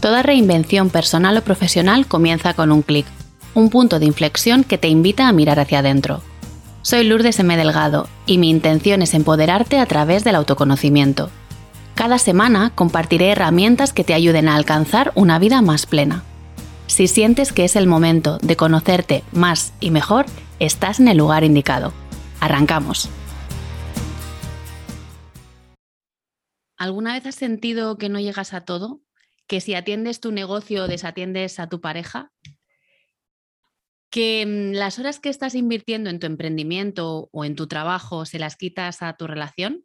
Toda reinvención personal o profesional comienza con un clic, un punto de inflexión que te invita a mirar hacia adentro. Soy Lourdes M. Delgado y mi intención es empoderarte a través del autoconocimiento. Cada semana compartiré herramientas que te ayuden a alcanzar una vida más plena. Si sientes que es el momento de conocerte más y mejor, estás en el lugar indicado. Arrancamos. ¿Alguna vez has sentido que no llegas a todo? Que si atiendes tu negocio o desatiendes a tu pareja, que mm, las horas que estás invirtiendo en tu emprendimiento o en tu trabajo se las quitas a tu relación.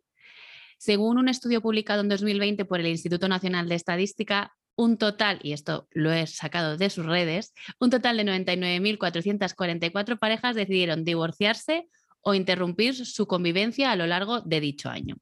Según un estudio publicado en 2020 por el Instituto Nacional de Estadística, un total, y esto lo he sacado de sus redes, un total de 99.444 parejas decidieron divorciarse o interrumpir su convivencia a lo largo de dicho año.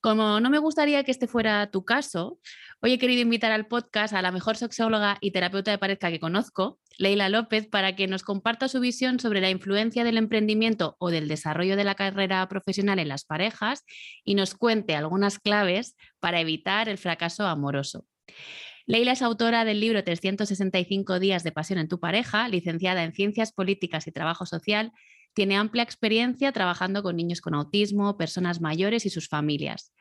Como no me gustaría que este fuera tu caso, hoy he querido invitar al podcast a la mejor sexóloga y terapeuta de pareja que conozco, Leila López, para que nos comparta su visión sobre la influencia del emprendimiento o del desarrollo de la carrera profesional en las parejas y nos cuente algunas claves para evitar el fracaso amoroso. Leila es autora del libro 365 días de pasión en tu pareja, licenciada en Ciencias Políticas y Trabajo Social, tiene amplia experiencia trabajando con niños con autismo, personas mayores y sus familias.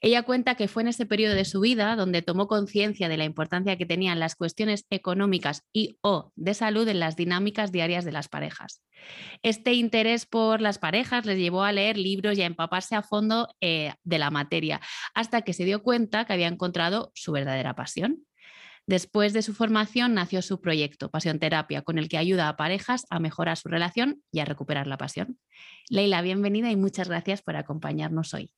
Ella cuenta que fue en ese periodo de su vida donde tomó conciencia de la importancia que tenían las cuestiones económicas y o de salud en las dinámicas diarias de las parejas. Este interés por las parejas les llevó a leer libros y a empaparse a fondo eh, de la materia, hasta que se dio cuenta que había encontrado su verdadera pasión. Después de su formación nació su proyecto, Pasión Terapia, con el que ayuda a parejas a mejorar su relación y a recuperar la pasión. Leila, bienvenida y muchas gracias por acompañarnos hoy.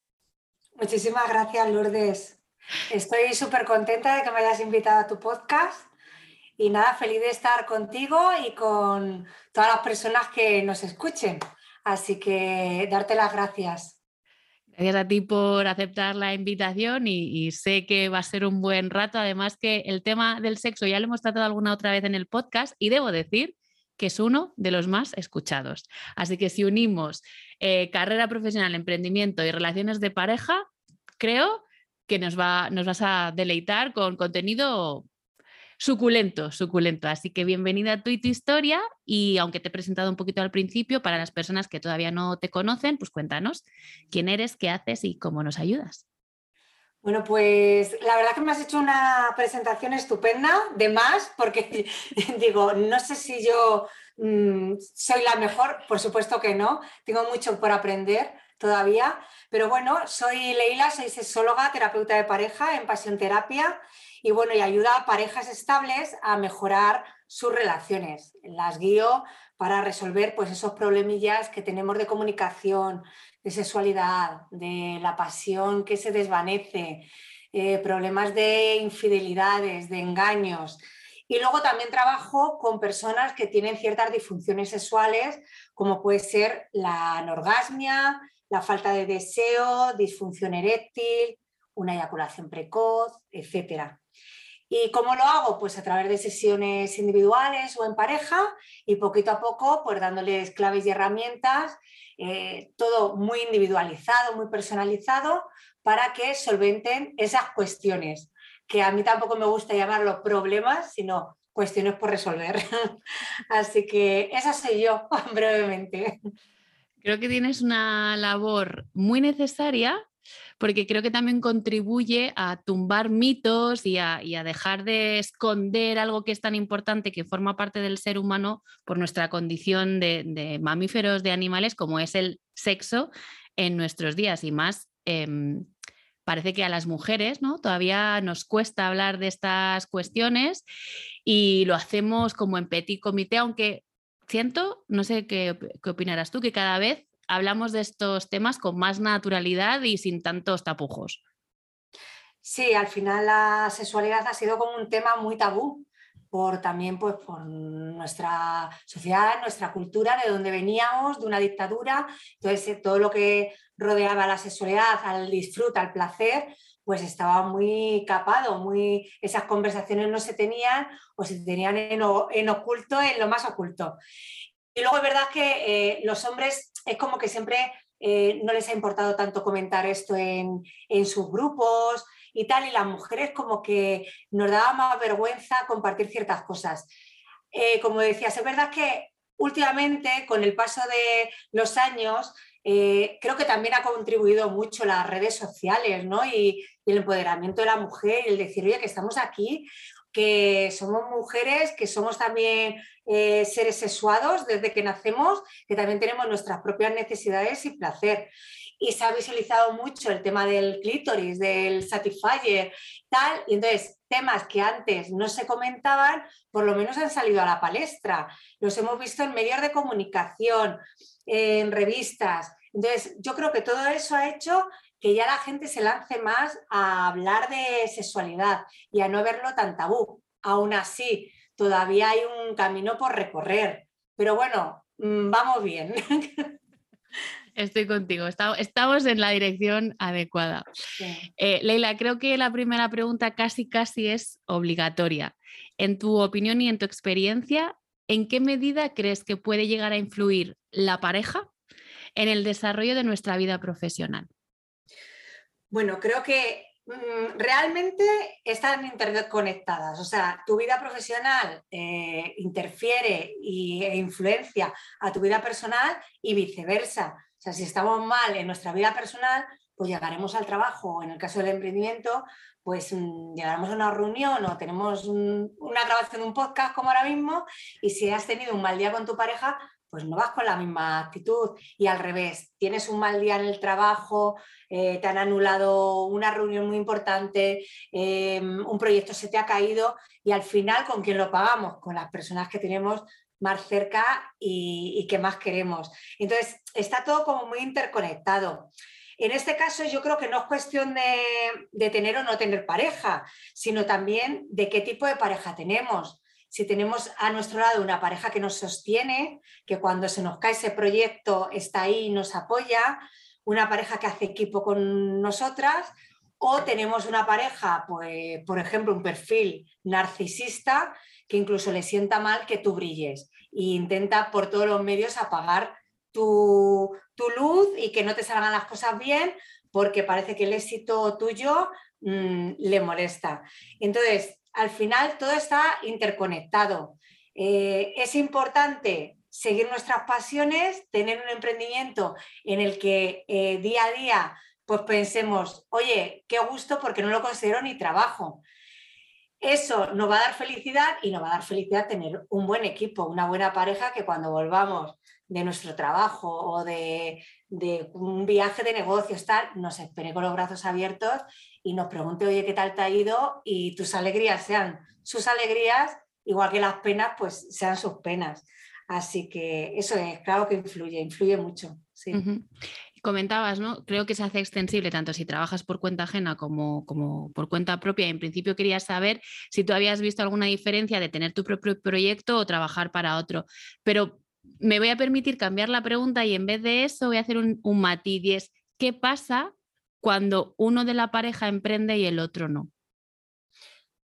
Muchísimas gracias, Lourdes. Estoy súper contenta de que me hayas invitado a tu podcast y nada, feliz de estar contigo y con todas las personas que nos escuchen. Así que darte las gracias. Gracias a ti por aceptar la invitación y, sé que va a ser un buen rato. Además que el tema del sexo ya lo hemos tratado alguna otra vez en el podcast y debo decir que es uno de los más escuchados. Así que si unimos eh, carrera profesional, emprendimiento y relaciones de pareja, creo que nos, va, nos vas a deleitar con contenido suculento, suculento. Así que bienvenida a tu y tu historia y aunque te he presentado un poquito al principio, para las personas que todavía no te conocen, pues cuéntanos quién eres, qué haces y cómo nos ayudas. Bueno, pues la verdad que me has hecho una presentación estupenda, de más, porque digo, no sé si yo mm, soy la mejor, por supuesto que no, tengo mucho por aprender todavía, pero bueno, soy Leila, soy sexóloga, terapeuta de pareja en Pasión Terapia y bueno, y ayuda a parejas estables a mejorar sus relaciones. Las guío para resolver pues esos problemillas que tenemos de comunicación, de sexualidad, de la pasión que se desvanece, eh, problemas de infidelidades, de engaños. Y luego también trabajo con personas que tienen ciertas disfunciones sexuales, como puede ser la anorgasmia, la falta de deseo, disfunción eréctil, una eyaculación precoz, etcétera. ¿Y cómo lo hago? Pues a través de sesiones individuales o en pareja y poquito a poco, pues dándoles claves y herramientas, eh, todo muy individualizado, muy personalizado, para que solventen esas cuestiones, que a mí tampoco me gusta llamarlo problemas, sino cuestiones por resolver. Así que esa soy yo, brevemente. Creo que tienes una labor muy necesaria porque creo que también contribuye a tumbar mitos y a, dejar de esconder algo que es tan importante, que forma parte del ser humano por nuestra condición de, mamíferos, de animales, como es el sexo en nuestros días y más. Em, parece que a las mujeres ¿no? todavía nos cuesta hablar de estas cuestiones y lo hacemos como en petit comité, aunque siento, no sé qué, qué opinarás tú, que cada vez hablamos de estos temas con más naturalidad y sin tantos tapujos. Sí, al final la sexualidad ha sido como un tema muy tabú por también pues, por nuestra sociedad, nuestra cultura, de donde veníamos, de una dictadura. Entonces, eh, todo lo que rodeaba la sexualidad, al disfrute, al placer, pues estaba muy capado, muy, esas conversaciones no se tenían o se tenían en, en oculto, en lo más oculto. Y luego es verdad que eh, los hombres es como que siempre eh, no les ha importado tanto comentar esto en, sus grupos y tal, y las mujeres como que nos daba más vergüenza compartir ciertas cosas. Eh, como decías, es verdad que últimamente, con el paso de los años, creo que también ha contribuido mucho las redes sociales ¿no? y, el empoderamiento de la mujer y el decir, oye, que estamos aquí que somos mujeres, que somos también eh, seres sexuados desde que nacemos, que también tenemos nuestras propias necesidades y placer. Y se ha visualizado mucho el tema del clítoris, del satisfier, tal, y entonces temas que antes no se comentaban, por lo menos han salido a la palestra. Los hemos visto en medios de comunicación, en revistas. Entonces, yo creo que todo eso ha hecho que ya la gente se lance más a hablar de sexualidad y a no verlo tan tabú. Aún así, todavía hay un camino por recorrer, pero bueno, mm, vamos bien. Estoy contigo, estamos en la dirección adecuada. Eh, Leila, creo que la primera pregunta casi casi es obligatoria. En tu opinión y en tu experiencia, ¿en qué medida crees que puede llegar a influir la pareja en el desarrollo de nuestra vida profesional? Bueno, creo que mm, realmente están interconectadas. O sea, tu vida profesional eh, interfiere y, e influencia a tu vida personal y viceversa. O sea, si estamos mal en nuestra vida personal, pues llegaremos al trabajo, en el caso del emprendimiento, pues mm, llegaremos a una reunión o tenemos una grabación de un podcast como ahora mismo y si has tenido un mal día con tu pareja, pues no vas con la misma actitud. Y al revés, tienes un mal día en el trabajo, eh, te han anulado una reunión muy importante, em, un proyecto se te ha caído y al final, ¿con quién lo pagamos? Con las personas que tenemos más cerca y, que más queremos. Entonces, está todo como muy interconectado. En este caso yo creo que no es cuestión de, tener o no tener pareja, sino también de qué tipo de pareja tenemos si tenemos a nuestro lado una pareja que nos sostiene, que cuando se nos cae ese proyecto está ahí y nos apoya, una pareja que hace equipo con nosotras, o tenemos una pareja, pues, por ejemplo, un perfil narcisista que incluso le sienta mal que tú brilles e intenta por todos los medios apagar tu, tu luz y que no te salgan las cosas bien porque parece que el éxito tuyo mm, le molesta. Entonces, al final todo está interconectado. Eh, es importante seguir nuestras pasiones, tener un emprendimiento en el que eh, día a día pues pensemos, oye, qué gusto porque no lo considero ni trabajo. Eso nos va a dar felicidad y nos va a dar felicidad tener un buen equipo, una buena pareja que cuando volvamos de nuestro trabajo o de, un viaje de negocios, tal, nos espere con los brazos abiertos y nos pregunte, oye, ¿qué tal te ha ido? Y tus alegrías sean sus alegrías, igual que las penas, pues sean sus penas. Así que eso es, claro que influye, influye mucho. Sí. Comentabas, ¿no? Creo que se hace extensible tanto si trabajas por cuenta ajena como, como por cuenta propia. En principio quería saber si tú habías visto alguna diferencia de tener tu propio proyecto o trabajar para otro. Pero me voy a permitir cambiar la pregunta y en vez de eso voy a hacer un, matiz y es, ¿qué pasa cuando uno de la pareja emprende y el otro no?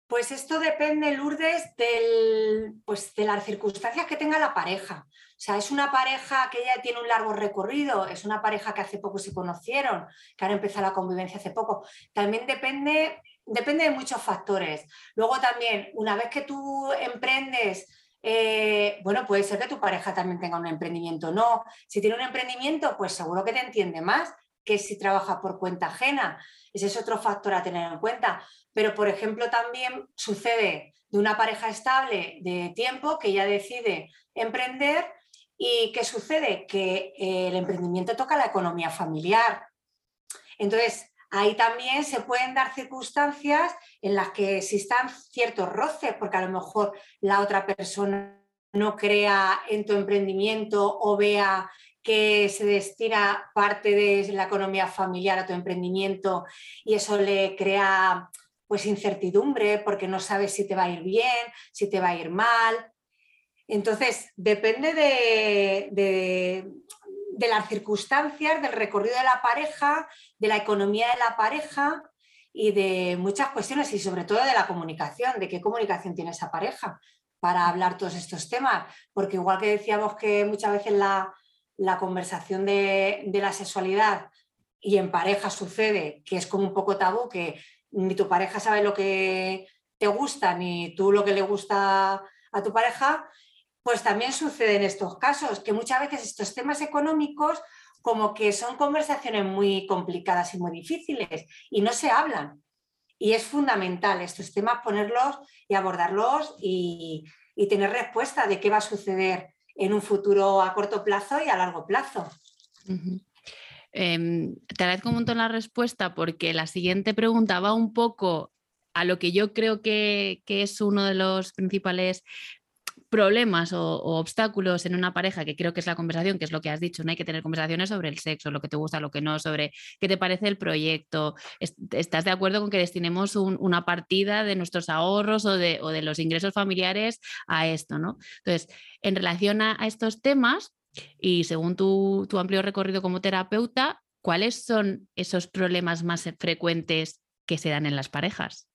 Pues esto depende, Lourdes, del, pues de las circunstancias que tenga la pareja. O sea, es una pareja que ya tiene un largo recorrido, es una pareja que hace poco se conocieron, que han empezado la convivencia hace poco. También depende, depende de muchos factores. Luego también, una vez que tú emprendes eh, bueno, puede ser que tu pareja también tenga un emprendimiento. No, si tiene un emprendimiento, pues seguro que te entiende más que si trabaja por cuenta ajena. Ese es otro factor a tener en cuenta. Pero, por ejemplo, también sucede de una pareja estable de tiempo que ya decide emprender y ¿qué sucede? Que el emprendimiento toca la economía familiar. Entonces, ahí también se pueden dar circunstancias en las que existan ciertos roces, porque a lo mejor la otra persona no crea en tu emprendimiento o vea que se destina parte de la economía familiar a tu emprendimiento y eso le crea pues incertidumbre porque no sabes si te va a ir bien, si te va a ir mal. Entonces, depende de, de las circunstancias, del recorrido de la pareja, de la economía de la pareja y de muchas cuestiones y sobre todo de la comunicación, de qué comunicación tiene esa pareja para hablar todos estos temas. Porque igual que decíamos que muchas veces la, conversación de, la sexualidad y en pareja sucede que es como un poco tabú, que ni tu pareja sabe lo que te gusta, ni tú lo que le gusta a tu pareja, pues también sucede en estos casos, que muchas veces estos temas económicos como que son conversaciones muy complicadas y muy difíciles y no se hablan. Y es fundamental estos temas ponerlos y abordarlos y, tener respuesta de qué va a suceder en un futuro a corto plazo y a largo plazo. Em, te agradezco un montón la respuesta porque la siguiente pregunta va un poco a lo que yo creo que, que es uno de los principales problemas o, obstáculos en una pareja, que creo que es la conversación, que es lo que has dicho, no hay que tener conversaciones sobre el sexo, lo que te gusta, lo que no, sobre qué te parece el proyecto. ¿Estás de acuerdo con que destinemos una partida de nuestros ahorros o de, los ingresos familiares a esto? ¿no? Entonces, en relación a, estos temas y según tu amplio recorrido como terapeuta, ¿cuáles son esos problemas más frecuentes que se dan en las parejas?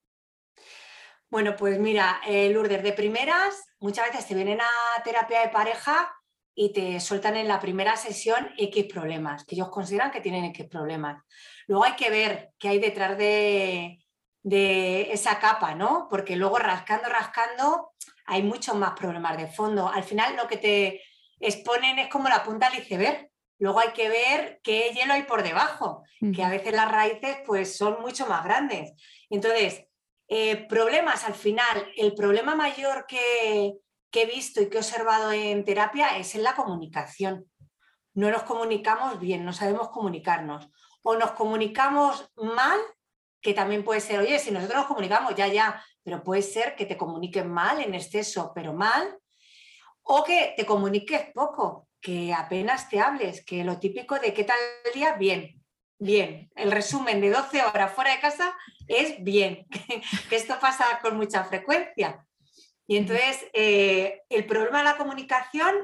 Bueno, pues mira, eh, Lourdes, de primeras, muchas veces te vienen a terapia de pareja y te sueltan en la primera sesión X problemas, que ellos consideran que tienen X problemas. Luego hay que ver qué hay detrás de, de esa capa, ¿no? Porque luego rascando, rascando, hay muchos más problemas de fondo. Al final lo que te exponen es como la punta del iceberg. Luego hay que ver qué hielo hay por debajo, que a veces las raíces pues son mucho más grandes. Entonces, eh, problemas, al final, el problema mayor que, he visto y que he observado en terapia es en la comunicación. No nos comunicamos bien, no sabemos comunicarnos. O nos comunicamos mal, que también puede ser, oye, si nosotros nos comunicamos, ya, ya, pero puede ser que te comuniquen mal, en exceso, pero mal. O que te comuniques poco, que apenas te hables, que lo típico de qué tal el día, bien, bien. El resumen de 12 horas fuera de casa es bien, que, esto pasa con mucha frecuencia. Y entonces eh, el problema de la comunicación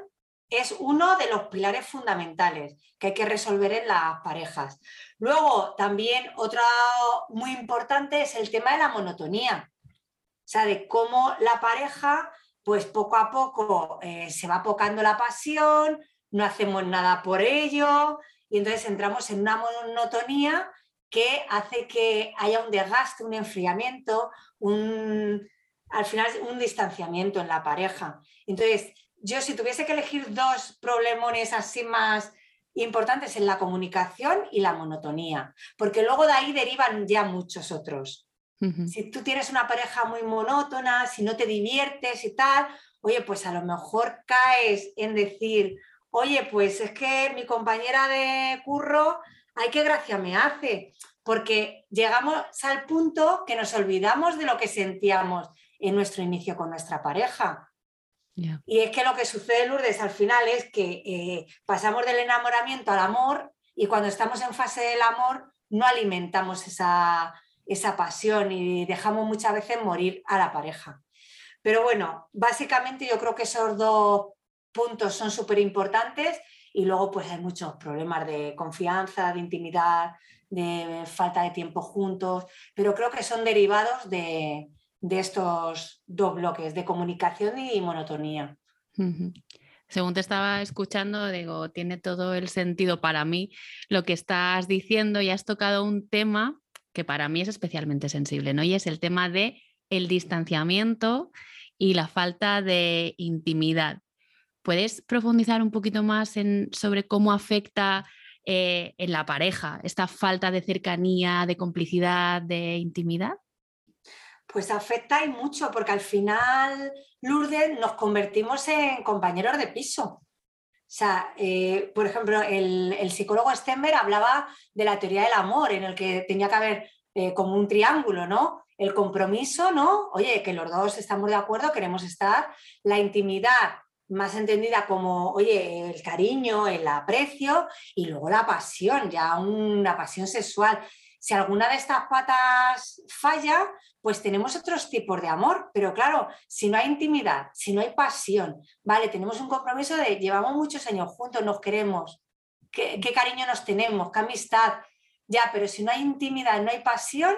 es uno de los pilares fundamentales que hay que resolver en las parejas. Luego, también otro muy importante es el tema de la monotonía. O sea, de cómo la pareja, pues poco a poco eh, se va apocando la pasión, no hacemos nada por ello, y entonces entramos en una monotonía que hace que haya un desgaste, un enfriamiento, un, al final un distanciamiento en la pareja. Entonces, yo si tuviese que elegir dos problemones así más importantes en la comunicación y la monotonía, porque luego de ahí derivan ya muchos otros. Si tú tienes una pareja muy monótona, si no te diviertes y tal, oye, pues a lo mejor caes en decir, oye, pues es que mi compañera de curro, ay, qué gracia me hace, porque llegamos al punto que nos olvidamos de lo que sentíamos en nuestro inicio con nuestra pareja. Y es que lo que sucede, Lourdes, al final es que eh, pasamos del enamoramiento al amor y cuando estamos en fase del amor no alimentamos esa, esa pasión y dejamos muchas veces morir a la pareja. Pero bueno, básicamente yo creo que esos dos puntos son súper importantes y luego pues hay muchos problemas de confianza, de intimidad, de falta de tiempo juntos, pero creo que son derivados de, estos dos bloques, de comunicación y monotonía. Según te estaba escuchando, digo, tiene todo el sentido para mí lo que estás diciendo y has tocado un tema que para mí es especialmente sensible, ¿no? Y es el tema de el distanciamiento y la falta de intimidad. ¿Puedes profundizar un poquito más sobre cómo afecta eh, en la pareja esta falta de cercanía, de complicidad, de intimidad? Pues afecta y mucho, porque al final, Lourdes, nos convertimos en compañeros de piso. O sea, eh, por ejemplo, el, psicólogo Stenberg hablaba de la teoría del amor, en el que tenía que haber eh, como un triángulo, ¿no? El compromiso, ¿no? Oye, que los dos estamos de acuerdo, queremos estar, la intimidad, más entendida como, oye, el cariño, el aprecio y luego la pasión, ya una pasión sexual. Si alguna de estas patas falla, pues tenemos otros tipos de amor, pero claro, si no hay intimidad, si no hay pasión, vale, tenemos un compromiso de llevamos muchos años juntos, nos queremos, qué, cariño nos tenemos, qué amistad, ya, pero si no hay intimidad, no hay pasión,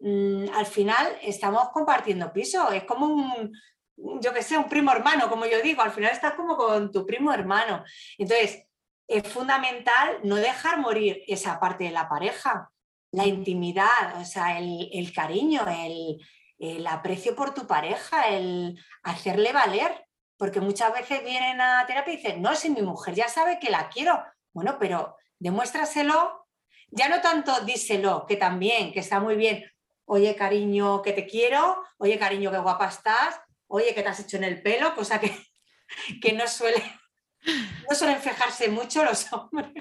mm, al final estamos compartiendo piso, es como un, yo que sé, un primo hermano, como yo digo, al final estás como con tu primo hermano. Entonces, es fundamental no dejar morir esa parte de la pareja. la intimidad, o sea, el, cariño, el, el, aprecio por tu pareja, el hacerle valer, porque muchas veces vienen a terapia y dicen, no, si mi mujer ya sabe que la quiero, bueno, pero demuéstraselo, ya no tanto díselo, que también, que está muy bien, oye cariño, que te quiero, oye cariño, qué guapa estás, oye, que te has hecho en el pelo, cosa que, que no suele no suelen fijarse mucho los hombres,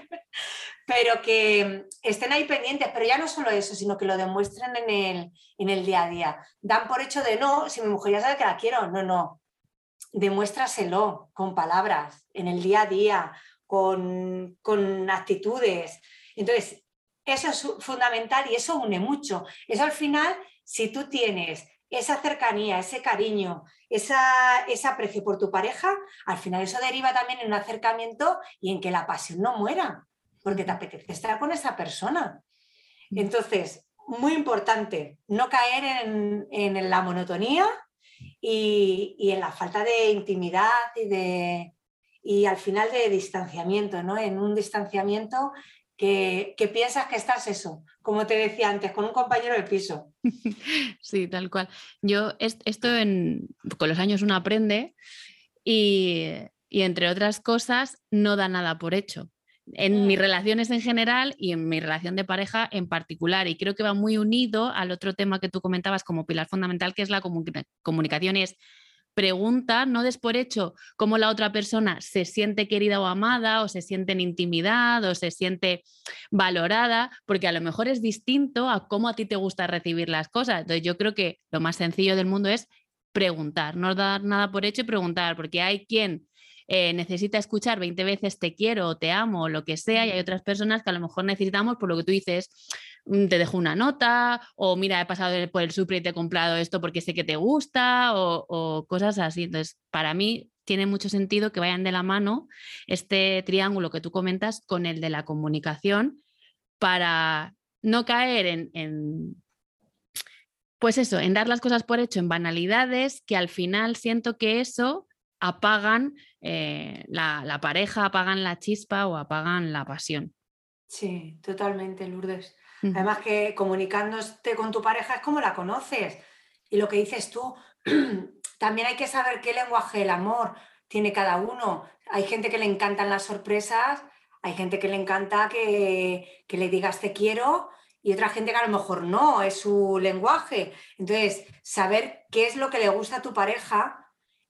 pero que estén ahí pendientes, pero ya no solo eso, sino que lo demuestren en el, en el día a día. Dan por hecho de no, si mi mujer ya sabe que la quiero, no, no. Demuéstraselo con palabras, en el día a día, con, con actitudes. Entonces, eso es fundamental y eso une mucho. Eso al final, si tú tienes esa cercanía, ese cariño, esa, ese aprecio por tu pareja, al final eso deriva también en un acercamiento y en que la pasión no muera, porque te apetece estar con esa persona. Entonces, muy importante, no caer en, la monotonía y, en la falta de intimidad y, de, y al final de distanciamiento, ¿no? En un distanciamiento que, piensas que estás eso, como te decía antes, con un compañero de piso. Sí, tal cual. Yo esto con los años uno aprende y, entre otras cosas no da nada por hecho. En mis mm. relaciones en general y en mi relación de pareja en particular. Y creo que va muy unido al otro tema que tú comentabas como pilar fundamental, que es la comunicación. Es pregunta, no des por hecho cómo la otra persona se siente querida o amada, o se siente en intimidad, o se siente valorada, porque a lo mejor es distinto a cómo a ti te gusta recibir las cosas. Entonces yo creo que lo más sencillo del mundo es preguntar, no dar nada por hecho y preguntar, porque hay quien eh, necesita escuchar 20 veces te quiero o te amo o lo que sea, y hay otras personas que a lo mejor necesitamos, por lo que tú dices, mm, te dejo una nota, o mira, he pasado por el super y te he comprado esto porque sé que te gusta, o, cosas así. Entonces, para mí tiene mucho sentido que vayan de la mano este triángulo que tú comentas con el de la comunicación para no caer en, en pues eso, en dar las cosas por hecho, en banalidades, que al final siento que eso apagan eh, la, pareja, apagan la chispa o apagan la pasión. Sí, totalmente, Lourdes. Además que comunicándote con tu pareja es como la conoces. Y lo que dices tú, también hay que saber qué lenguaje del amor tiene cada uno. Hay gente que le encantan las sorpresas, hay gente que le encanta que, que le digas te quiero y otra gente que a lo mejor no, es su lenguaje. Entonces, saber qué es lo que le gusta a tu pareja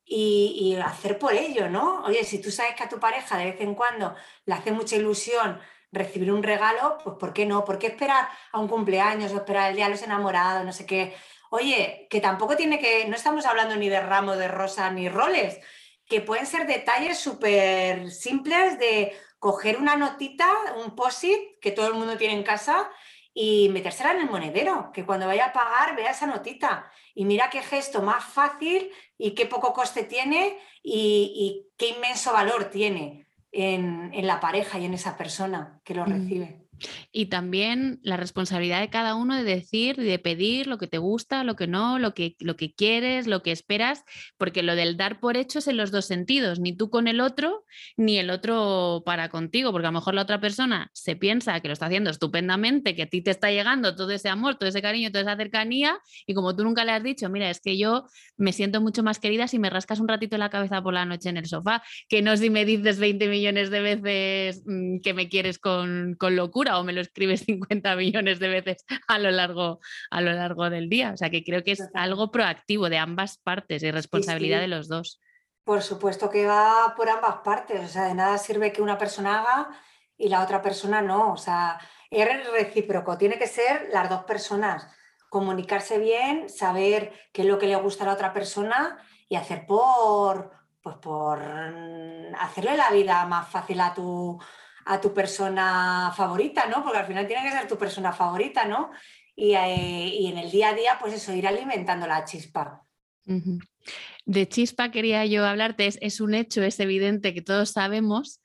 y, hacer por ello, ¿no? Oye, si tú sabes que a tu pareja de vez en cuando le hace mucha ilusión recibir un regalo, pues ¿por qué no? ¿Por qué esperar a un cumpleaños o esperar el día de los enamorados, no sé qué? Oye, que tampoco tiene que, no estamos hablando ni de ramo de rosa ni roles, que pueden ser detalles súper simples de coger una notita, un post-it que todo el mundo tiene en casa y metérsela en el monedero, que cuando vaya a pagar vea esa notita y mira qué gesto más fácil y qué poco coste tiene y, qué inmenso valor tiene en, la pareja y en esa persona que lo mm. recibe. Y también la responsabilidad de cada uno de decir, de pedir lo que te gusta, lo que no, lo que, lo que quieres, lo que esperas, porque lo del dar por hecho es en los dos sentidos, ni tú con el otro, ni el otro para contigo, porque a lo mejor la otra persona se piensa que lo está haciendo estupendamente, que a ti te está llegando todo ese amor, todo ese cariño, toda esa cercanía, y como tú nunca le has dicho, mira, es que yo me siento mucho más querida si me rascas un ratito la cabeza por la noche en el sofá, que no si me dices 20 millones de veces mm, que me quieres con, con locura o me lo escribes 50 millones de veces a lo largo, a lo largo del día. O sea que creo que es algo proactivo de ambas partes y responsabilidad de los dos. Por supuesto que va por ambas partes. O sea, de nada sirve que una persona haga y la otra persona no. O sea, es recíproco. Tiene que ser las dos personas. Comunicarse bien, saber qué es lo que le gusta a la otra persona y hacer por, pues por mm, hacerle la vida más fácil a tu, a tu persona favorita, ¿no? Porque al final tiene que ser tu persona favorita, ¿no? Y, eh, en el día a día, pues eso, ir alimentando la chispa. De chispa quería yo hablarte, es, un hecho, es evidente que todos sabemos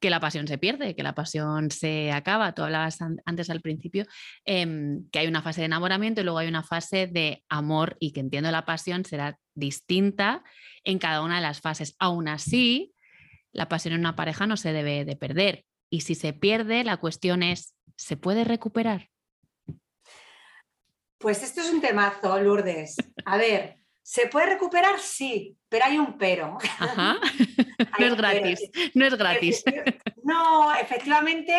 que la pasión se pierde, que la pasión se acaba. Tú hablabas antes al principio em, que hay una fase de enamoramiento y luego hay una fase de amor y que entiendo la pasión será distinta en cada una de las fases. Aún así, la pasión en una pareja no se debe de perder. Y si se pierde, la cuestión es, ¿se puede recuperar? Pues esto es un temazo, Lourdes. A ver, ¿se puede recuperar? Sí, pero hay un pero. no es gratis, no es gratis. No, efectivamente,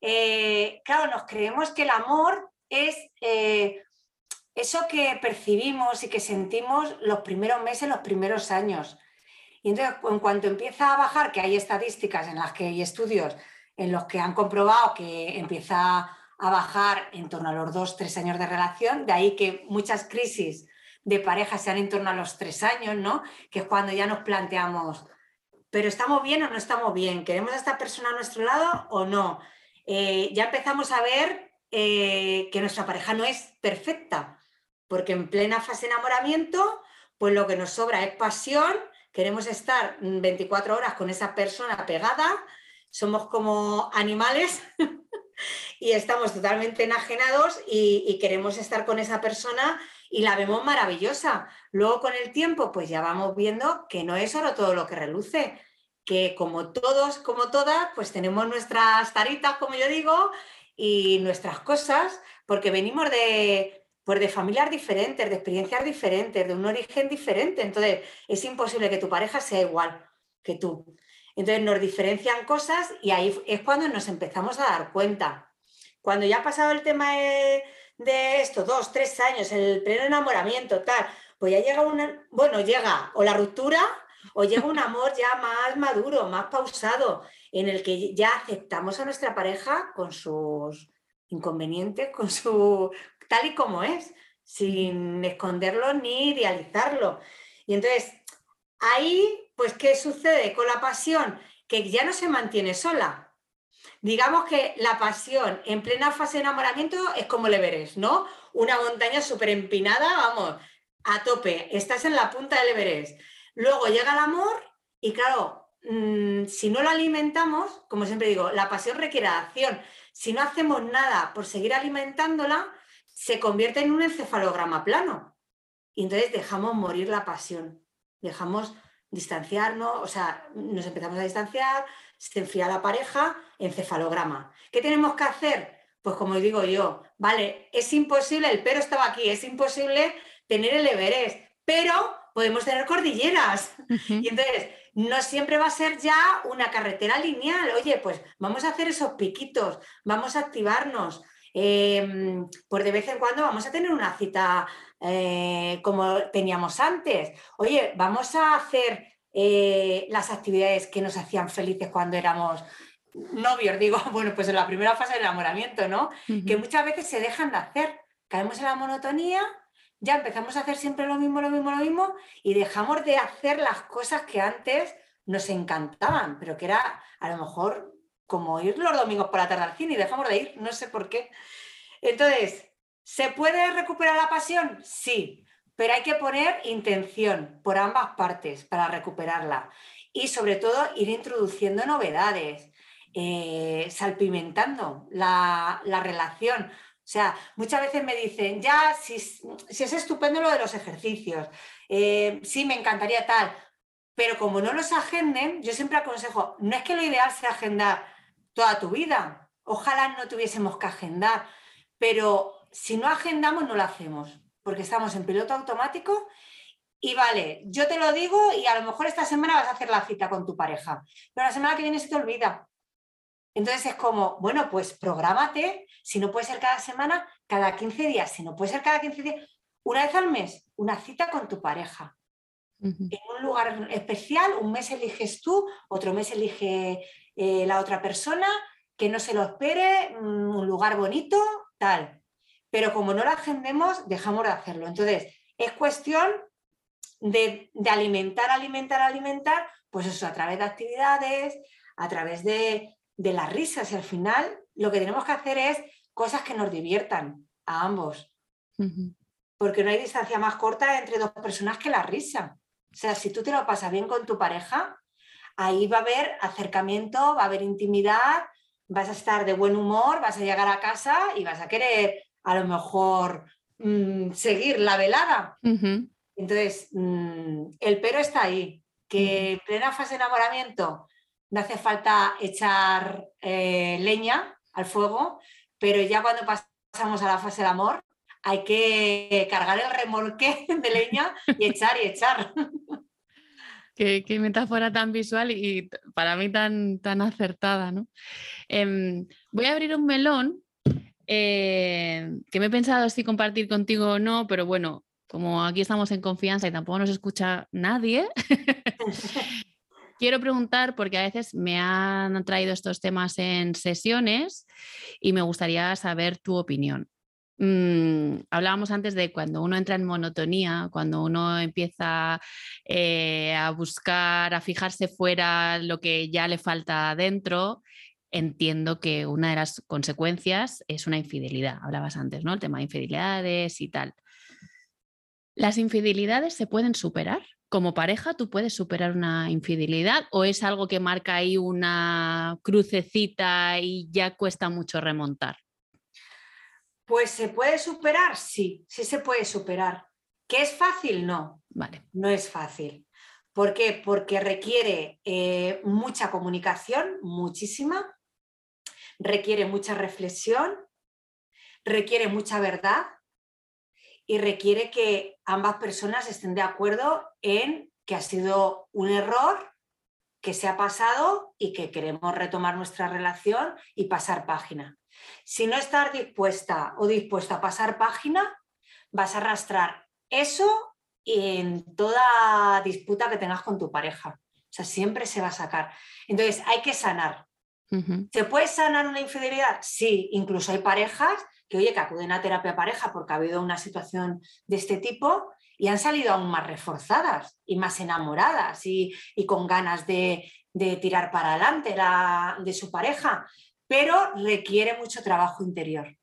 eh, claro, nos creemos que el amor es eh, eso que percibimos y que sentimos los primeros meses, los primeros años. Y entonces, en cuanto empieza a bajar, que hay estadísticas en las que hay estudios en los que han comprobado que empieza a bajar en torno a los dos, tres años de relación, de ahí que muchas crisis de pareja sean en torno a los tres años, ¿no? Que es cuando ya nos planteamos, ¿pero estamos bien o no estamos bien? ¿Queremos a esta persona a nuestro lado o no? Eh, ya empezamos a ver eh, que nuestra pareja no es perfecta, porque en plena fase de enamoramiento, pues lo que nos sobra es pasión queremos estar 24 horas con esa persona pegada, somos como animales y estamos totalmente enajenados y, queremos estar con esa persona y la vemos maravillosa. Luego con el tiempo, pues ya vamos viendo que no es solo todo lo que reluce, que como todos, como todas, pues tenemos nuestras taritas, como yo digo, y nuestras cosas, porque venimos de, pues de familias diferentes, de experiencias diferentes, de un origen diferente. Entonces, es imposible que tu pareja sea igual que tú. Entonces, nos diferencian cosas y ahí es cuando nos empezamos a dar cuenta. Cuando ya ha pasado el tema de, esto, dos, tres años, el pleno enamoramiento, tal, pues ya llega una, bueno, llega o la ruptura o llega un amor ya más maduro, más pausado, en el que ya aceptamos a nuestra pareja con sus inconvenientes, con su, tal y como es, sin esconderlo ni idealizarlo. Y entonces, ahí, pues, ¿qué sucede con la pasión? Que ya no se mantiene sola. Digamos que la pasión en plena fase de enamoramiento es como el ¿no? Una montaña súper empinada, vamos, a tope, estás en la punta del Everest. Luego llega el amor y claro, mm, si no lo alimentamos, como siempre digo, la pasión requiere acción. Si no hacemos nada por seguir alimentándola, se convierte en un encefalograma plano. Y entonces dejamos morir la pasión, dejamos distanciarnos, o sea, nos empezamos a distanciar, se enfría la pareja, encefalograma. ¿Qué tenemos que hacer? Pues como digo yo, vale, es imposible, el pero estaba aquí, es imposible tener el Everest, pero podemos tener cordilleras. Y entonces, no siempre va a ser ya una carretera lineal. Oye, pues vamos a hacer esos piquitos, vamos a activarnos, Em, pues de vez en cuando vamos a tener una cita eh, como teníamos antes. Oye, vamos a hacer eh, las actividades que nos hacían felices cuando éramos novios, digo, bueno, pues en la primera fase del enamoramiento, ¿no? Que muchas veces se dejan de hacer, caemos en la monotonía, ya empezamos a hacer siempre lo mismo, lo mismo, lo mismo, y dejamos de hacer las cosas que antes nos encantaban, pero que era a lo mejor como ir los domingos por la tarde al cine y dejamos de ir, no sé por qué. Entonces, ¿se puede recuperar la pasión? Sí, pero hay que poner intención por ambas partes para recuperarla y sobre todo ir introduciendo novedades, eh, salpimentando la, relación. O sea, muchas veces me dicen, ya, si, es estupendo lo de los ejercicios, eh, sí, me encantaría tal, pero como no los agenden, yo siempre aconsejo, no es que lo ideal sea agendar toda tu vida. Ojalá no tuviésemos que agendar, pero si no agendamos no lo hacemos, porque estamos en piloto automático y vale, yo te lo digo y a lo mejor esta semana vas a hacer la cita con tu pareja, pero la semana que viene se te olvida. Entonces es como, bueno, pues prográmate, si no puede ser cada semana, cada 15 días, si no puede ser cada 15 días, una vez al mes, una cita con tu pareja. En un lugar especial, un mes eliges tú, otro mes elige eh, la otra persona, que no se lo espere, mm, un lugar bonito, tal. Pero como no lo agendemos, dejamos de hacerlo. Entonces, es cuestión de, alimentar, alimentar, alimentar, pues eso, a través de actividades, a través de, de las risas. Y al final lo que tenemos que hacer es cosas que nos diviertan a ambos. Porque no hay distancia más corta entre dos personas que la risa. O sea, si tú te lo pasas bien con tu pareja, ahí va a haber acercamiento, va a haber intimidad, vas a estar de buen humor, vas a llegar a casa y vas a querer a lo mejor mm, seguir la velada. Entonces, mm, el pero está ahí, que en plena fase de enamoramiento no hace falta echar eh, leña al fuego, pero ya cuando pasamos a la fase del amor, hay que cargar el remolque de leña y echar y echar. Qué, metáfora tan visual y para mí tan, tan acertada. ¿no? Em, voy a abrir un melón eh, que me he pensado si compartir contigo o no, pero bueno, como aquí estamos en confianza y tampoco nos escucha nadie, quiero preguntar porque a veces me han traído estos temas en sesiones y me gustaría saber tu opinión. Mm, hablábamos antes de cuando uno entra en monotonía, cuando uno empieza eh, a buscar, a fijarse fuera lo que ya le falta dentro, entiendo que una de las consecuencias es una infidelidad. Hablabas antes, ¿no? El tema de infidelidades y tal. ¿Las infidelidades se pueden superar? Como pareja, ¿tú puedes superar una infidelidad o es algo que marca ahí una crucecita y ya cuesta mucho remontar? Pues se puede superar, sí, sí se puede superar. ¿Que es fácil? No. Vale. No es fácil. ¿Por qué? Porque requiere eh, mucha comunicación, muchísima, requiere mucha reflexión, requiere mucha verdad y requiere que ambas personas estén de acuerdo en que ha sido un error, que se ha pasado y que queremos retomar nuestra relación y pasar página. Si no estás dispuesta o dispuesto a pasar página, vas a arrastrar eso en toda disputa que tengas con tu pareja. O sea, siempre se va a sacar. Entonces, hay que sanar. ¿Se puede sanar una infidelidad? Sí, incluso hay parejas que, oye, que acuden a terapia pareja porque ha habido una situación de este tipo y han salido aún más reforzadas y más enamoradas y, con ganas de, tirar para adelante de su pareja pero requiere mucho trabajo interior,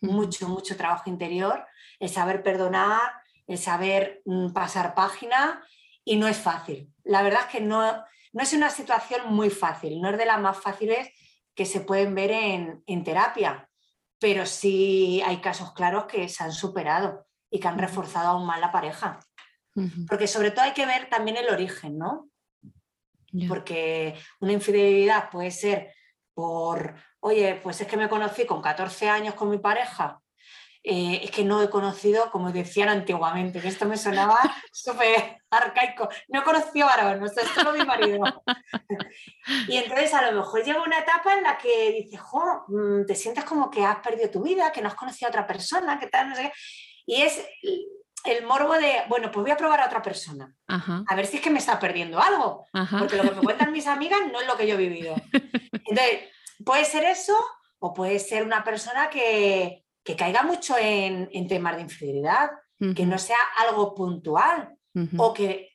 mucho, mucho trabajo interior, el saber perdonar, el saber mm, pasar página y no es fácil. La verdad es que no, no es una situación muy fácil, no es de las más fáciles que se pueden ver en, terapia, pero sí hay casos claros que se han superado y que han reforzado aún más la pareja. Porque sobre todo hay que ver también el origen, ¿no? Porque una infidelidad puede ser por, oye, pues es que me conocí con 14 años con mi pareja, eh, es que no he conocido, como decían antiguamente, que esto me sonaba súper arcaico, no he conocido varón, no sé, es solo mi marido. y entonces a lo mejor llega una etapa en la que dices, jo, mm, te sientes como que has perdido tu vida, que no has conocido a otra persona, que tal, no sé qué. Y es el morbo de, bueno, pues voy a probar a otra persona, a ver si es que me está perdiendo algo, porque lo que me cuentan mis amigas no es lo que yo he vivido. Entonces, puede ser eso o puede ser una persona que, caiga mucho en, temas de infidelidad, que no sea algo puntual o que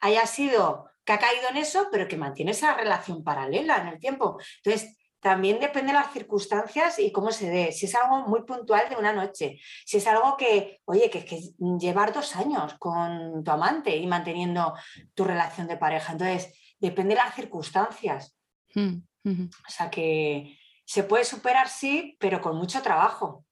haya sido, que ha caído en eso, pero que mantiene esa relación paralela en el tiempo. Entonces, también depende de las circunstancias y cómo se dé. Si es algo muy puntual de una noche, si es algo que, oye, que es que llevar dos años con tu amante y manteniendo tu relación de pareja. Entonces, depende de las circunstancias. Mm, o sea que se puede superar, sí, pero con mucho trabajo.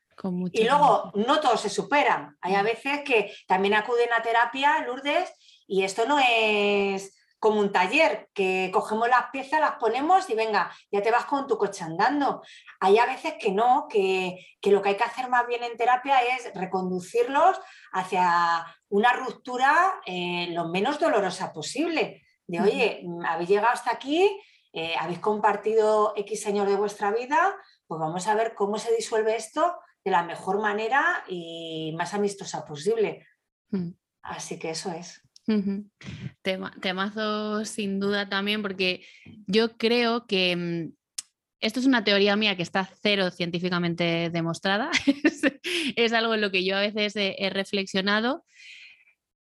Y luego, no todos se superan. Hay a veces que también acuden a terapia, Lourdes, y esto no es como un taller, que cogemos las piezas, las ponemos y venga, ya te vas con tu coche andando. Hay a veces que no, que, lo que hay que hacer más bien en terapia es reconducirlos hacia una ruptura eh, lo menos dolorosa posible. De, oye, habéis llegado hasta aquí, eh, habéis compartido X años de vuestra vida, pues vamos a ver cómo se disuelve esto de la mejor manera y más amistosa posible. Mm. Así que eso es temazo sin duda también, porque yo creo que mm, esto es una teoría mía que está cero científicamente demostrada, es, algo en lo que yo a veces he, reflexionado.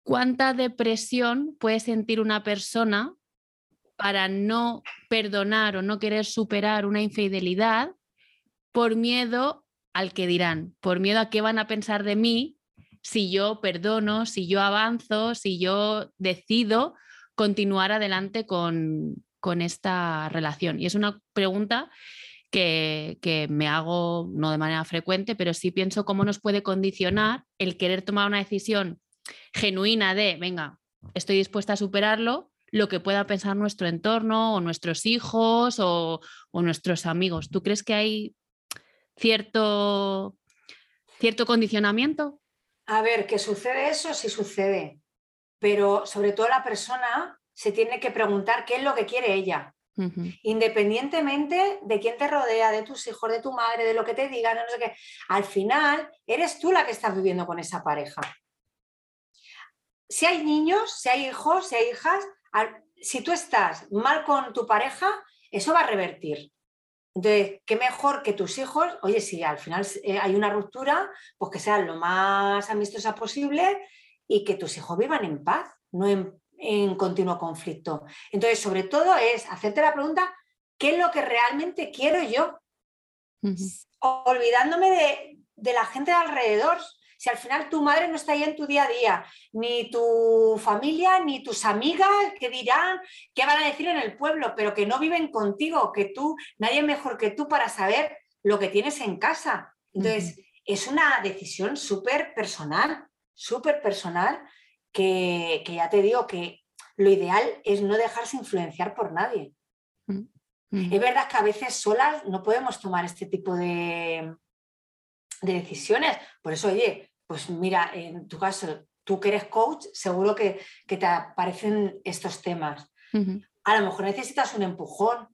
¿Cuánta depresión puede sentir una persona para no perdonar o no querer superar una infidelidad por miedo al que dirán, por miedo a qué van a pensar de mí si yo perdono, si yo avanzo, si yo decido continuar adelante con, esta relación. Y es una pregunta que, que, me hago no de manera frecuente, pero sí pienso cómo nos puede condicionar el querer tomar una decisión genuina de, venga, estoy dispuesta a superarlo, lo que pueda pensar nuestro entorno o nuestros hijos o, o nuestros amigos. ¿Tú crees que hay cierto ¿Cierto condicionamiento? A ver, que sucede eso, sí sucede, pero sobre todo la persona se tiene que preguntar qué es lo que quiere ella. Independientemente de quién te rodea, de tus hijos, de tu madre, de lo que te digan, no sé qué, al final eres tú la que estás viviendo con esa pareja. Si hay niños, si hay hijos, si hay hijas, si tú estás mal con tu pareja, eso va a revertir. Entonces, qué mejor que tus hijos, oye, si al final eh, hay una ruptura, pues que sean lo más amistosa posible y que tus hijos vivan en paz, no en, continuo conflicto. Entonces, sobre todo es hacerte la pregunta, ¿qué es lo que realmente quiero yo? Olvidándome de, de la gente de alrededor, si al final tu madre no está ahí en tu día a día, ni tu familia, ni tus amigas que dirán, qué van a decir en el pueblo, pero que no viven contigo, que tú, nadie mejor que tú para saber lo que tienes en casa. Entonces, es una decisión súper personal, súper personal, que, ya te digo que lo ideal es no dejarse influenciar por nadie. Es verdad que a veces solas no podemos tomar este tipo de, de decisiones. Por eso, oye, pues mira, en tu caso, tú que eres coach, seguro que, te aparecen estos temas. A lo mejor necesitas un empujón,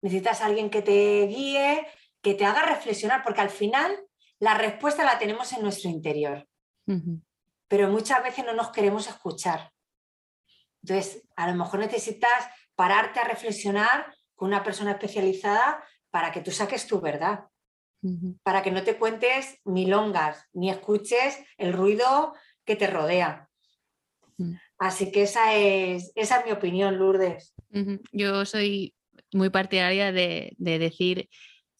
necesitas alguien que te guíe, que te haga reflexionar, porque al final la respuesta la tenemos en nuestro interior. Pero muchas veces no nos queremos escuchar. Entonces, a lo mejor necesitas pararte a reflexionar con una persona especializada para que tú saques tu verdad para que no te cuentes milongas ni escuches el ruido que te rodea. Mm. Así que esa es, esa es mi opinión, Lourdes. Yo soy muy partidaria de, decir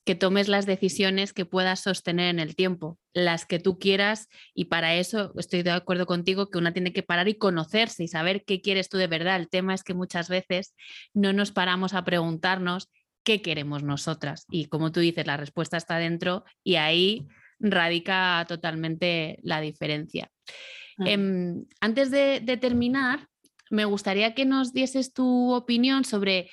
que tomes las decisiones que puedas sostener en el tiempo, las que tú quieras, y para eso estoy de acuerdo contigo que una tiene que parar y conocerse y saber qué quieres tú de verdad. El tema es que muchas veces no nos paramos a preguntarnos qué queremos nosotras. Y como tú dices, la respuesta está dentro y ahí radica totalmente la diferencia. Em, antes de, terminar, me gustaría que nos dieses tu opinión sobre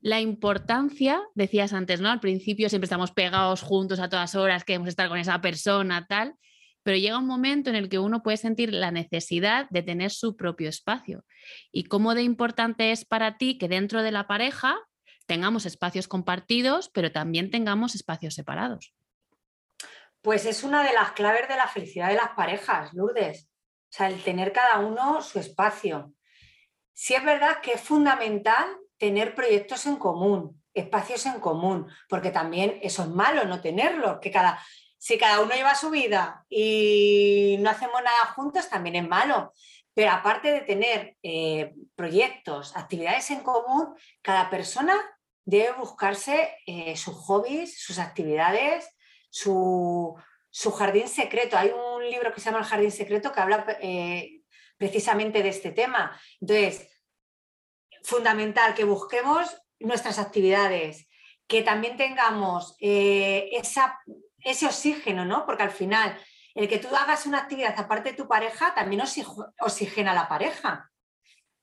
la importancia, decías antes, ¿no? Al principio siempre estamos pegados juntos a todas horas, queremos estar con esa persona, tal, pero llega un momento en el que uno puede sentir la necesidad de tener su propio espacio. ¿Y cómo de importante es para ti que dentro de la pareja tengamos espacios compartidos, pero también tengamos espacios separados. Pues es una de las claves de la felicidad de las parejas, Lourdes. O sea, el tener cada uno su espacio. Sí es verdad que es fundamental tener proyectos en común, espacios en común, porque también eso es malo no tenerlo, que cada, si cada uno lleva su vida y no hacemos nada juntos, también es malo. Pero aparte de tener eh, proyectos, actividades en común, cada persona debe buscarse eh, sus hobbies, sus actividades, su, jardín secreto. Hay un libro que se llama El Jardín Secreto que habla eh, precisamente de este tema. Entonces, fundamental que busquemos nuestras actividades, que también tengamos eh, ese oxígeno, ¿no? Porque al final, el que tú hagas una actividad aparte de tu pareja también oxigena a la pareja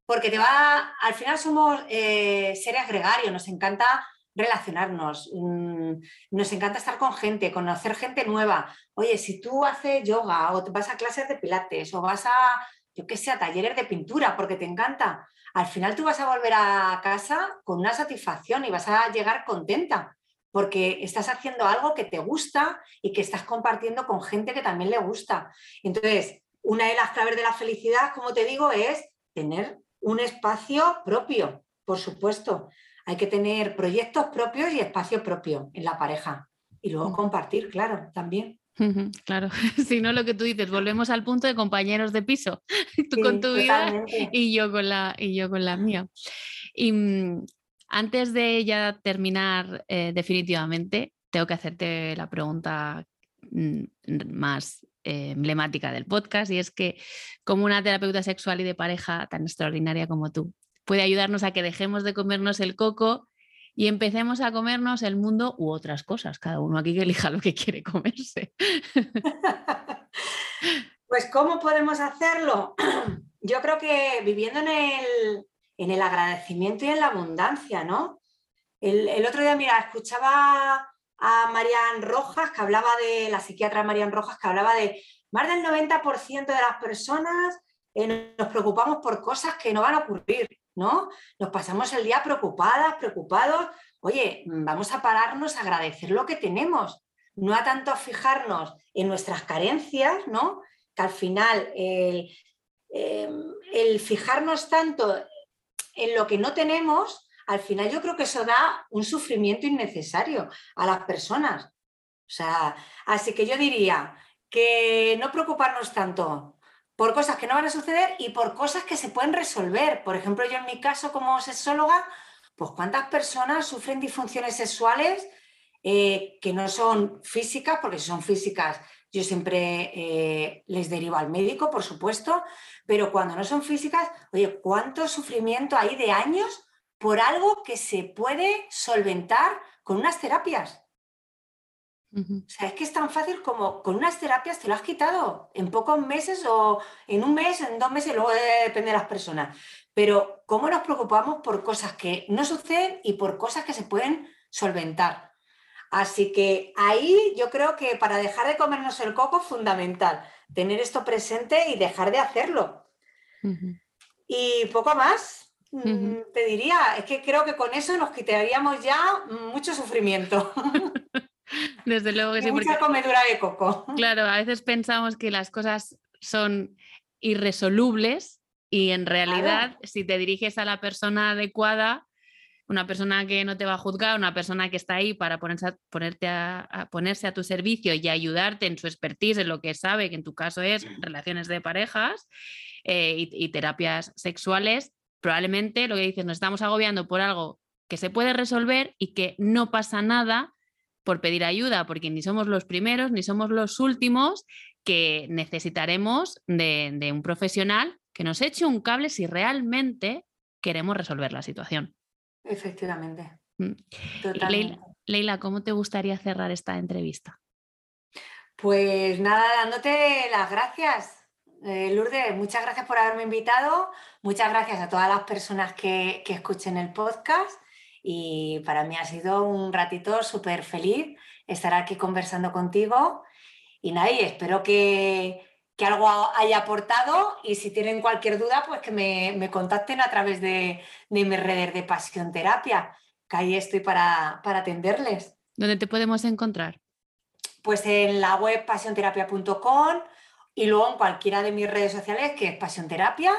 porque te va, al final somos eh, seres gregarios, nos encanta relacionarnos, mm, nos encanta estar con gente, conocer gente nueva. Oye, si tú haces yoga o vas a clases de pilates o vas a, yo qué sé, a talleres de pintura porque te encanta, al final tú vas a volver a casa con una satisfacción y vas a llegar contenta porque estás haciendo algo que te gusta y que estás compartiendo con gente que también le gusta. Entonces, una de las claves de la felicidad, como te digo, es tener un espacio propio, por supuesto. Hay que tener proyectos propios y espacio propio en la pareja. Y luego compartir, claro, también. Claro, si no lo que tú dices, volvemos al punto de compañeros de piso, tú con tu vida y yo con la, y yo con la mía. Y mm, antes de ya terminar eh, definitivamente, tengo que hacerte la pregunta mm, más eh, emblemática del podcast y es que como una terapeuta sexual y de pareja tan extraordinaria como tú puede ayudarnos a que dejemos de comernos el coco y empecemos a comernos el mundo u otras cosas, cada uno aquí que elija lo que quiere comerse. Pues ¿cómo podemos hacerlo? Yo creo que viviendo en el, en el agradecimiento y en la abundancia, ¿no? El, el, otro día, mira, escuchaba a Marian Rojas, que hablaba de, la psiquiatra Marian Rojas, que hablaba de más del 90% de las personas eh, nos preocupamos por cosas que no van a ocurrir, ¿no? Nos pasamos el día preocupadas, preocupados. Oye, vamos a pararnos a agradecer lo que tenemos, no a tanto fijarnos en nuestras carencias, ¿no? Que al final el, em, el fijarnos tanto en lo que no tenemos, al final yo creo que eso da un sufrimiento innecesario a las personas. O sea, así que yo diría que no preocuparnos tanto por cosas que no van a suceder y por cosas que se pueden resolver. Por ejemplo, yo en mi caso como sexóloga, pues cuántas personas sufren disfunciones sexuales eh, que no son físicas, porque si son físicas yo siempre eh, les derivo al médico, por supuesto, pero cuando no son físicas, oye, ¿cuánto sufrimiento hay de años por algo que se puede solventar con unas terapias? O sea, es que es tan fácil como con unas terapias te lo has quitado en pocos meses o en un mes, en dos meses, luego depende de las personas. Pero ¿cómo nos preocupamos por cosas que no suceden y por cosas que se pueden solventar? Así que ahí yo creo que para dejar de comernos el coco es fundamental tener esto presente y dejar de hacerlo. Y poco más, mm, te diría, es que creo que con eso nos quitaríamos ya mucho sufrimiento. Desde luego que sí. Mucha comedura de coco. Claro, a veces pensamos que las cosas son irresolubles y en realidad si te diriges a la persona adecuada, una persona que no te va a juzgar, una persona que está ahí para ponerse a, ponerte a, ponerse a tu servicio y ayudarte en su expertise, en lo que sabe, que en tu caso es relaciones de parejas eh, y, y terapias sexuales, probablemente lo que dices, nos estamos agobiando por algo que se puede resolver y que no pasa nada por pedir ayuda, porque ni somos los primeros ni somos los últimos que necesitaremos de, un profesional que nos eche un cable si realmente queremos resolver la situación. Efectivamente. Mm. Leila, ¿cómo te gustaría cerrar esta entrevista? Pues nada, dándote las gracias. Eh, Lourdes, muchas gracias por haberme invitado. Muchas gracias a todas las personas que, que escuchen el podcast y para mí ha sido un ratito súper feliz estar aquí conversando contigo y nada, espero que, algo haya aportado y si tienen cualquier duda, pues que me, contacten a través de, de, mis redes de Pasión Terapia, que ahí estoy para, para atenderles. ¿Dónde te podemos encontrar? Pues en la web pasionterapia.com y luego en cualquiera de mis redes sociales que es Pasión Terapia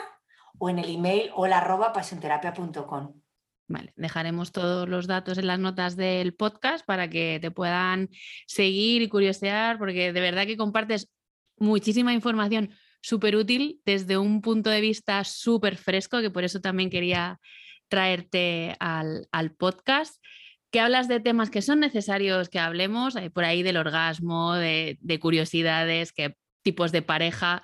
o en el email hola arroba pasionterapia.com. Vale, dejaremos todos los datos en las notas del podcast para que te puedan seguir y curiosear, porque de verdad que compartes muchísima información súper útil desde un punto de vista súper fresco, que por eso también quería traerte al, podcast, que hablas de temas que son necesarios que hablemos, eh, por ahí del orgasmo, de curiosidades, que tipos de pareja,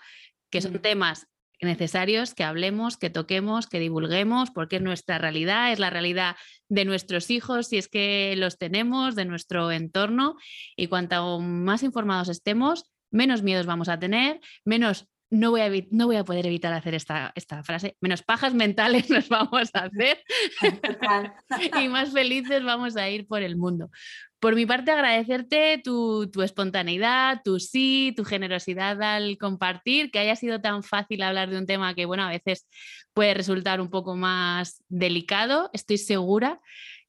que son temas necesarios que hablemos, que toquemos, que divulguemos, porque es nuestra realidad, es la realidad de nuestros hijos, si es que los tenemos, de nuestro entorno, y cuanto más informados estemos, menos miedos vamos a tener, menos no voy, a, no voy a poder evitar hacer esta, esta, frase, menos pajas mentales nos vamos a hacer y más felices vamos a ir por el mundo. Por mi parte, agradecerte tu, espontaneidad, tu sí, tu generosidad al compartir, que haya sido tan fácil hablar de un tema que, bueno, a veces puede resultar un poco más delicado. Estoy segura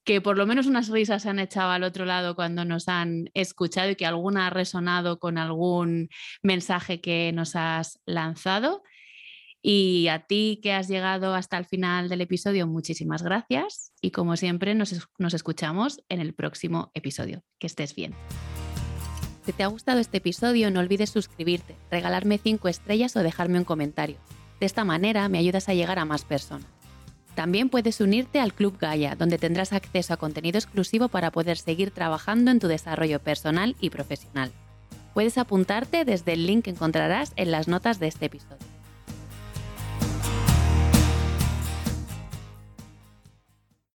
que por lo menos unas risas se han echado al otro lado cuando nos han escuchado y que alguna ha resonado con algún mensaje que nos has lanzado. Y a ti que has llegado hasta el final del episodio, muchísimas gracias. Y como siempre, nos, escuchamos en el próximo episodio. Que estés bien. Si te ha gustado este episodio, no olvides suscribirte, regalarme 5 estrellas o dejarme un comentario. De esta manera me ayudas a llegar a más personas. También puedes unirte al Club Gaia, donde tendrás acceso a contenido exclusivo para poder seguir trabajando en tu desarrollo personal y profesional. Puedes apuntarte desde el link que encontrarás en las notas de este episodio.